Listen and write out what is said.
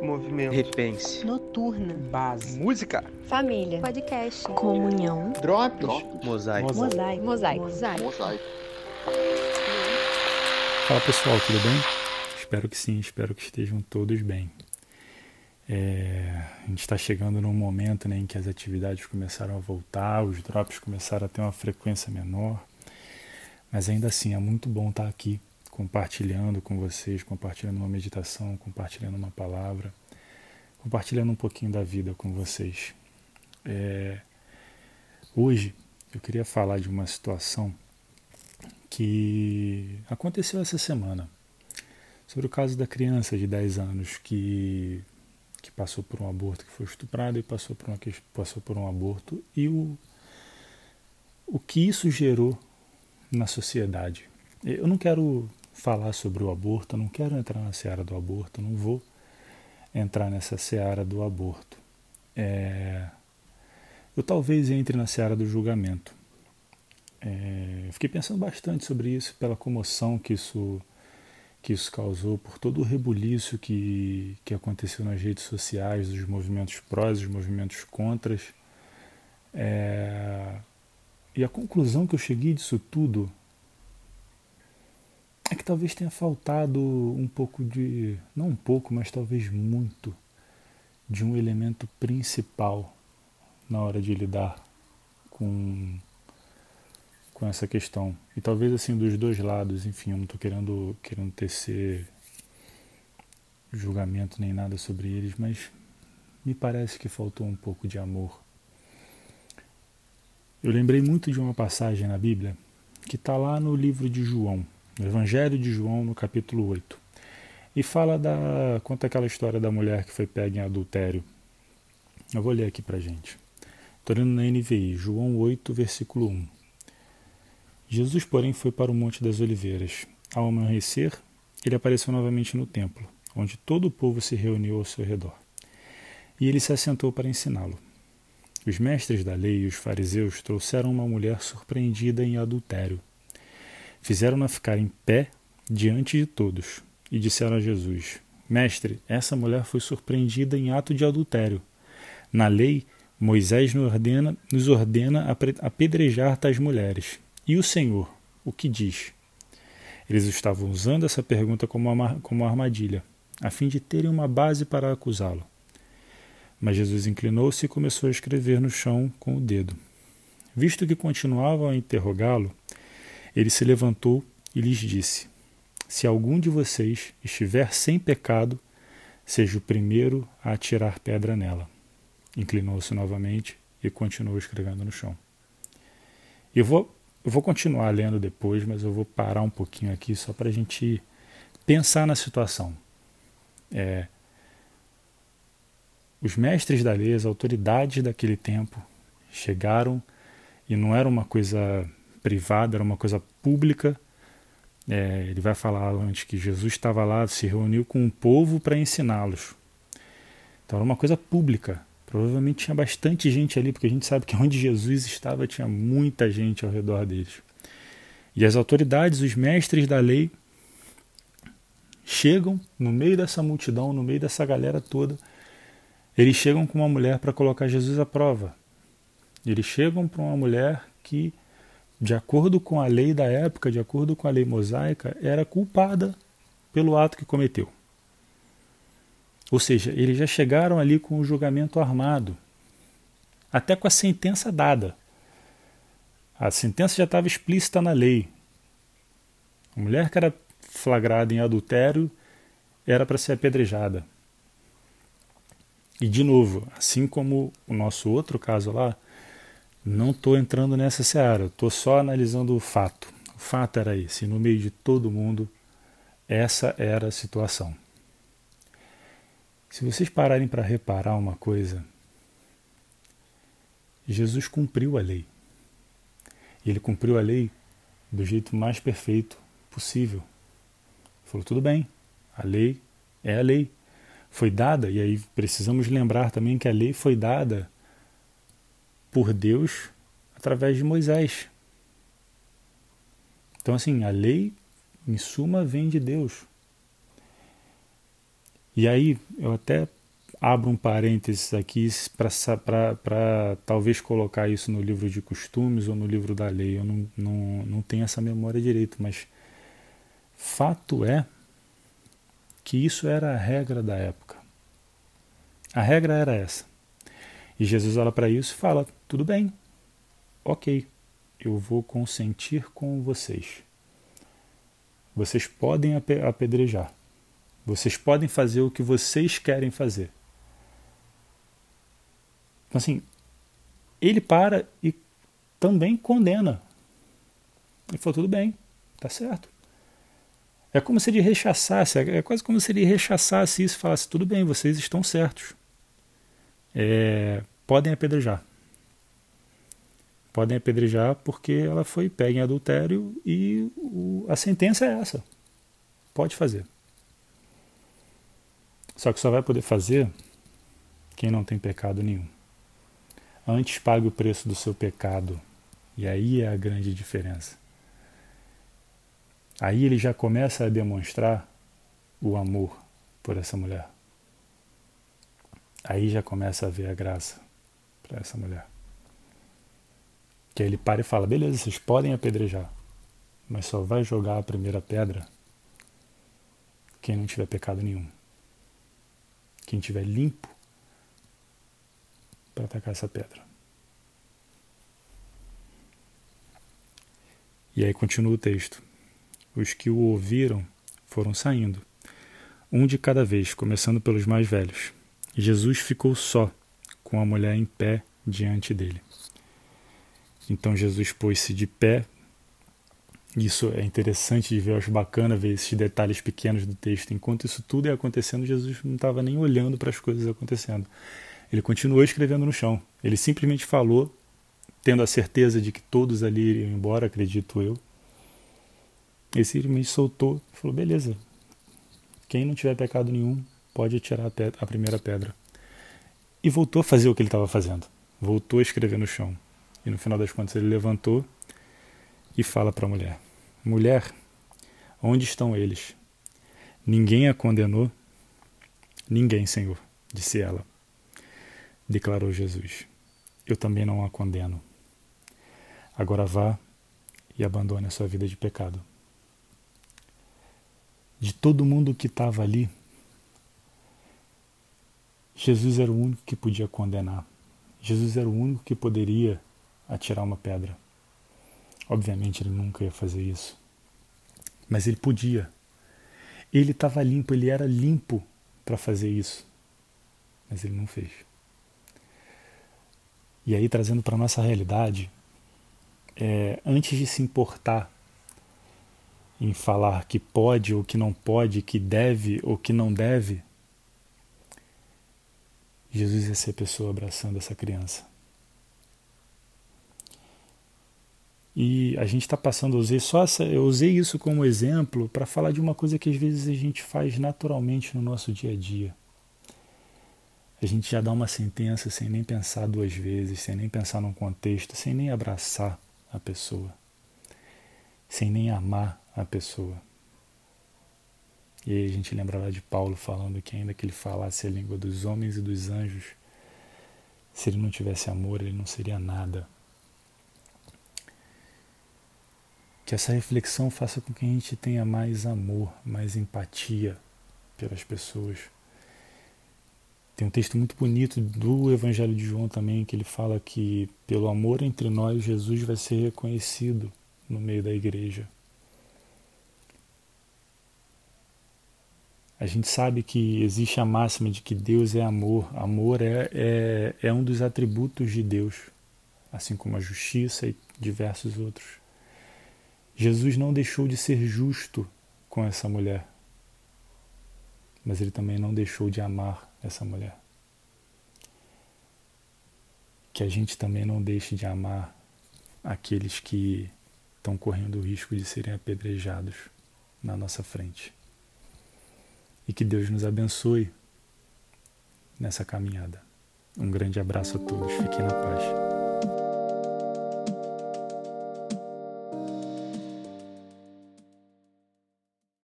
Movimento. Repense. Noturna. Base. Música. Família. Podcast. Comunhão. Drops. Mosaico. Mosaico. Mosaico. Mosaico. Fala pessoal, tudo bem? Espero que sim, espero que estejam todos bem. É, a gente está chegando num momento né, em que as atividades começaram a voltar, os drops começaram a ter uma frequência menor, mas ainda assim é muito bom estar aqui compartilhando com vocês, compartilhando uma meditação, compartilhando uma palavra, compartilhando um pouquinho da vida com vocês. É, hoje eu queria falar de uma situação que aconteceu essa semana sobre o caso da criança de 10 anos que, que passou por um aborto, que foi estuprada e passou por, uma, passou por um aborto e o, o que isso gerou na sociedade. Eu não quero falar sobre o aborto, não quero entrar na seara do aborto, não vou entrar nessa seara do aborto. É, eu talvez entre na seara do julgamento. É, fiquei pensando bastante sobre isso, pela comoção que isso, que isso causou, por todo o rebuliço que, que aconteceu nas redes sociais, dos movimentos prós, dos movimentos contras. É, e a conclusão que eu cheguei disso tudo é que talvez tenha faltado um pouco de. não um pouco, mas talvez muito de um elemento principal na hora de lidar com com essa questão. E talvez assim dos dois lados, enfim, eu não estou querendo, querendo tecer julgamento nem nada sobre eles, mas me parece que faltou um pouco de amor. Eu lembrei muito de uma passagem na Bíblia que está lá no livro de João, no Evangelho de João, no capítulo 8. E fala da. conta aquela história da mulher que foi pega em adultério. Eu vou ler aqui pra gente. Estou lendo na NVI, João 8, versículo 1. Jesus, porém, foi para o Monte das Oliveiras. Ao amanhecer, ele apareceu novamente no templo, onde todo o povo se reuniu ao seu redor. E ele se assentou para ensiná-lo. Os mestres da lei e os fariseus trouxeram uma mulher surpreendida em adultério. Fizeram-na ficar em pé diante de todos e disseram a Jesus: Mestre, essa mulher foi surpreendida em ato de adultério. Na lei, Moisés nos ordena, nos ordena apedrejar tais mulheres. E o Senhor, o que diz? Eles estavam usando essa pergunta como uma, como uma armadilha, a fim de terem uma base para acusá-lo. Mas Jesus inclinou-se e começou a escrever no chão com o dedo. Visto que continuavam a interrogá-lo, ele se levantou e lhes disse: Se algum de vocês estiver sem pecado, seja o primeiro a atirar pedra nela. Inclinou-se novamente e continuou escrevendo no chão. Eu vou eu vou continuar lendo depois, mas eu vou parar um pouquinho aqui só para a gente pensar na situação. É, os mestres da lei, as autoridades daquele tempo, chegaram e não era uma coisa privada, era uma coisa pública. É, ele vai falar antes que Jesus estava lá, se reuniu com o povo para ensiná-los. Então era uma coisa pública. Provavelmente tinha bastante gente ali, porque a gente sabe que onde Jesus estava tinha muita gente ao redor deles. E as autoridades, os mestres da lei, chegam no meio dessa multidão, no meio dessa galera toda. Eles chegam com uma mulher para colocar Jesus à prova. Eles chegam para uma mulher que, de acordo com a lei da época, de acordo com a lei mosaica, era culpada pelo ato que cometeu. Ou seja, eles já chegaram ali com o julgamento armado, até com a sentença dada. A sentença já estava explícita na lei. A mulher que era flagrada em adultério era para ser apedrejada. E, de novo, assim como o nosso outro caso lá, não estou entrando nessa seara, estou só analisando o fato. O fato era esse: no meio de todo mundo, essa era a situação. Se vocês pararem para reparar uma coisa, Jesus cumpriu a lei. E ele cumpriu a lei do jeito mais perfeito possível. Falou: tudo bem, a lei é a lei. Foi dada, e aí precisamos lembrar também que a lei foi dada por Deus através de Moisés. Então, assim, a lei, em suma, vem de Deus. E aí eu até abro um parênteses aqui para talvez colocar isso no livro de costumes ou no livro da lei. Eu não, não, não tenho essa memória direito, mas fato é que isso era a regra da época. A regra era essa. E Jesus olha para isso e fala: tudo bem, ok, eu vou consentir com vocês. Vocês podem apedrejar. Vocês podem fazer o que vocês querem fazer. Então, assim, ele para e também condena. Ele falou: tudo bem, tá certo. É como se ele rechaçasse, é quase como se ele rechaçasse isso e falasse: tudo bem, vocês estão certos. É, podem apedrejar. Podem apedrejar porque ela foi pega em adultério e o, a sentença é essa. Pode fazer. Só que só vai poder fazer quem não tem pecado nenhum. Antes pague o preço do seu pecado. E aí é a grande diferença. Aí ele já começa a demonstrar o amor por essa mulher. Aí já começa a ver a graça para essa mulher. Que aí ele para e fala: beleza, vocês podem apedrejar, mas só vai jogar a primeira pedra quem não tiver pecado nenhum. Quem tiver limpo para atacar essa pedra. E aí continua o texto. Os que o ouviram foram saindo, um de cada vez, começando pelos mais velhos. Jesus ficou só, com a mulher em pé diante dele. Então Jesus pôs-se de pé. Isso é interessante de ver, acho bacana ver esses detalhes pequenos do texto. Enquanto isso tudo ia acontecendo, Jesus não estava nem olhando para as coisas acontecendo. Ele continuou escrevendo no chão. Ele simplesmente falou, tendo a certeza de que todos ali iriam embora, acredito eu. Ele simplesmente soltou e falou: beleza, quem não tiver pecado nenhum pode pedra, a primeira pedra. E voltou a fazer o que ele estava fazendo. Voltou a escrever no chão. E no final das contas ele levantou e fala para a mulher: Mulher, onde estão eles? Ninguém a condenou? Ninguém, Senhor, disse ela. Declarou Jesus: Eu também não a condeno. Agora vá e abandone a sua vida de pecado. De todo mundo que estava ali, Jesus era o único que podia condenar. Jesus era o único que poderia atirar uma pedra. Obviamente ele nunca ia fazer isso. Mas ele podia. Ele estava limpo, ele era limpo para fazer isso. Mas ele não fez. E aí, trazendo para a nossa realidade, é, antes de se importar em falar que pode ou que não pode, que deve ou que não deve, Jesus ia ser a pessoa abraçando essa criança. E a gente está passando, eu usei só essa, eu usei isso como exemplo para falar de uma coisa que às vezes a gente faz naturalmente no nosso dia a dia. A gente já dá uma sentença sem nem pensar duas vezes, sem nem pensar num contexto, sem nem abraçar a pessoa, sem nem amar a pessoa. E aí a gente lembra lá de Paulo falando que ainda que ele falasse a língua dos homens e dos anjos, se ele não tivesse amor, ele não seria nada. Que essa reflexão faça com que a gente tenha mais amor, mais empatia pelas pessoas. Tem um texto muito bonito do Evangelho de João também, que ele fala que pelo amor entre nós, Jesus vai ser reconhecido no meio da igreja. A gente sabe que existe a máxima de que Deus é amor. Amor é, é, é um dos atributos de Deus, assim como a justiça e diversos outros. Jesus não deixou de ser justo com essa mulher, mas ele também não deixou de amar essa mulher. Que a gente também não deixe de amar aqueles que estão correndo o risco de serem apedrejados na nossa frente e que Deus nos abençoe nessa caminhada. Um grande abraço a todos, fiquem na paz.